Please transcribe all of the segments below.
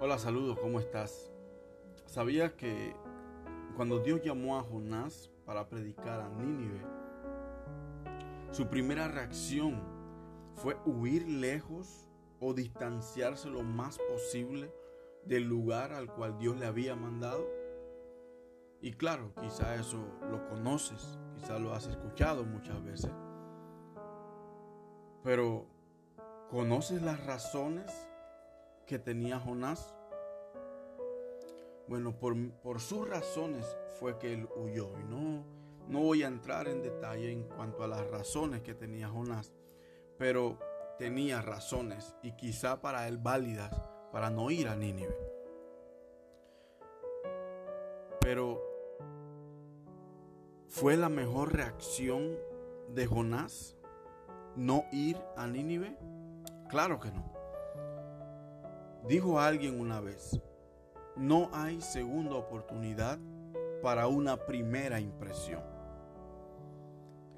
Hola, saludos, ¿cómo estás? ¿Sabías que cuando Dios llamó a Jonás para predicar a Nínive, su primera reacción fue huir lejos o distanciarse lo más posible del lugar al cual Dios le había mandado? Y claro, quizá eso lo conoces, quizá lo has escuchado muchas veces. Pero, ¿conoces las razones que tenía Jonás? Bueno, por, por, sus razones fue que él huyó. Y no, no voy a entrar en detalle en cuanto a las razones que tenía Jonás, pero tenía razones y quizá para él válidas para no ir a Nínive. Pero ¿fue la mejor reacción de Jonás no ir a Nínive? Claro que no. Dijo alguien una vez, no hay segunda oportunidad para una primera impresión.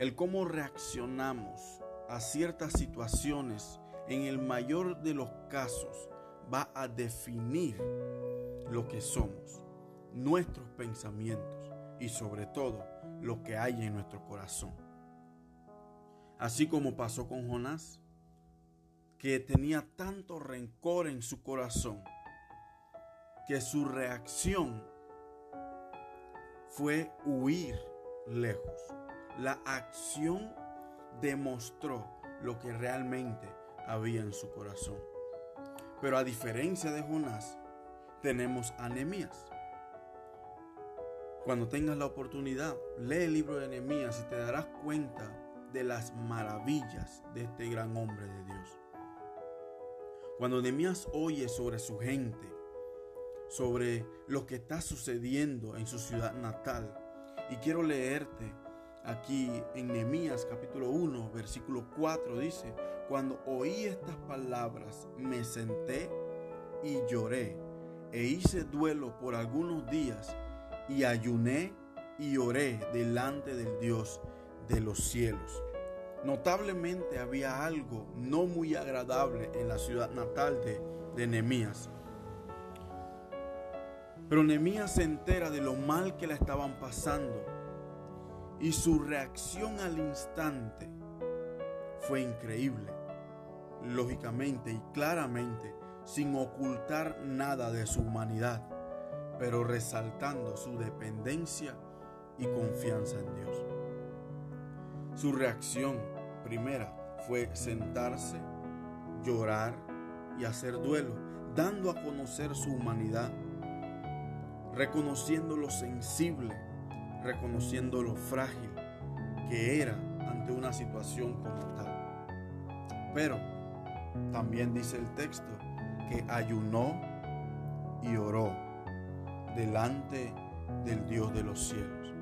El cómo reaccionamos a ciertas situaciones en el mayor de los casos va a definir lo que somos, nuestros pensamientos y sobre todo lo que hay en nuestro corazón. Así como pasó con Jonás, que tenía tanto rencor en su corazón que su reacción fue huir lejos. La acción demostró lo que realmente había en su corazón. Pero a diferencia de Jonás, tenemos anemías. Cuando tengas la oportunidad, lee el libro de Nehemías y te darás cuenta de las maravillas de este gran hombre de Dios. Cuando Nehemías oye sobre su gente, sobre lo que está sucediendo en su ciudad natal, y quiero leerte aquí en Nehemías capítulo 1, versículo 4 dice, cuando oí estas palabras me senté y lloré e hice duelo por algunos días y ayuné y oré delante del Dios de los cielos. Notablemente había algo no muy agradable en la ciudad natal de, de Nehemías. Pero Nehemías se entera de lo mal que la estaban pasando y su reacción al instante fue increíble. Lógicamente y claramente, sin ocultar nada de su humanidad, pero resaltando su dependencia y confianza en Dios. Su reacción primera fue sentarse, llorar y hacer duelo, dando a conocer su humanidad, reconociendo lo sensible, reconociendo lo frágil que era ante una situación como tal. Pero también dice el texto que ayunó y oró delante del Dios de los cielos.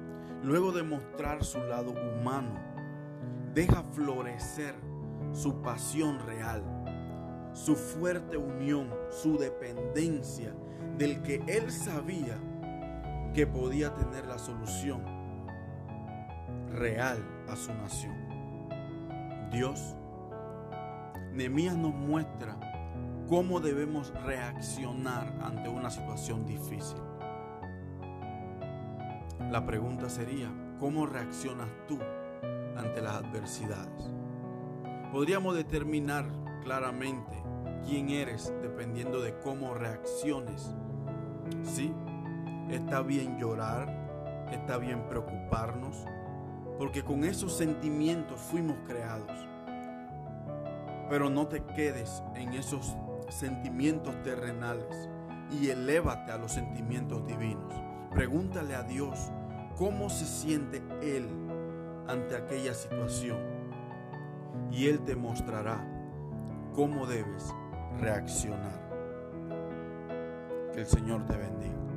Luego de mostrar su lado humano, deja florecer su pasión real, su fuerte unión, su dependencia del que él sabía que podía tener la solución real a su nación. Dios, Nehemías nos muestra cómo debemos reaccionar ante una situación difícil. La pregunta sería, ¿cómo reaccionas tú ante las adversidades? Podríamos determinar claramente quién eres dependiendo de cómo reacciones. Sí, está bien llorar, está bien preocuparnos, porque con esos sentimientos fuimos creados. Pero no te quedes en esos sentimientos terrenales y elévate a los sentimientos divinos. Pregúntale a Dios cómo se siente Él ante aquella situación y Él te mostrará cómo debes reaccionar. Que el Señor te bendiga.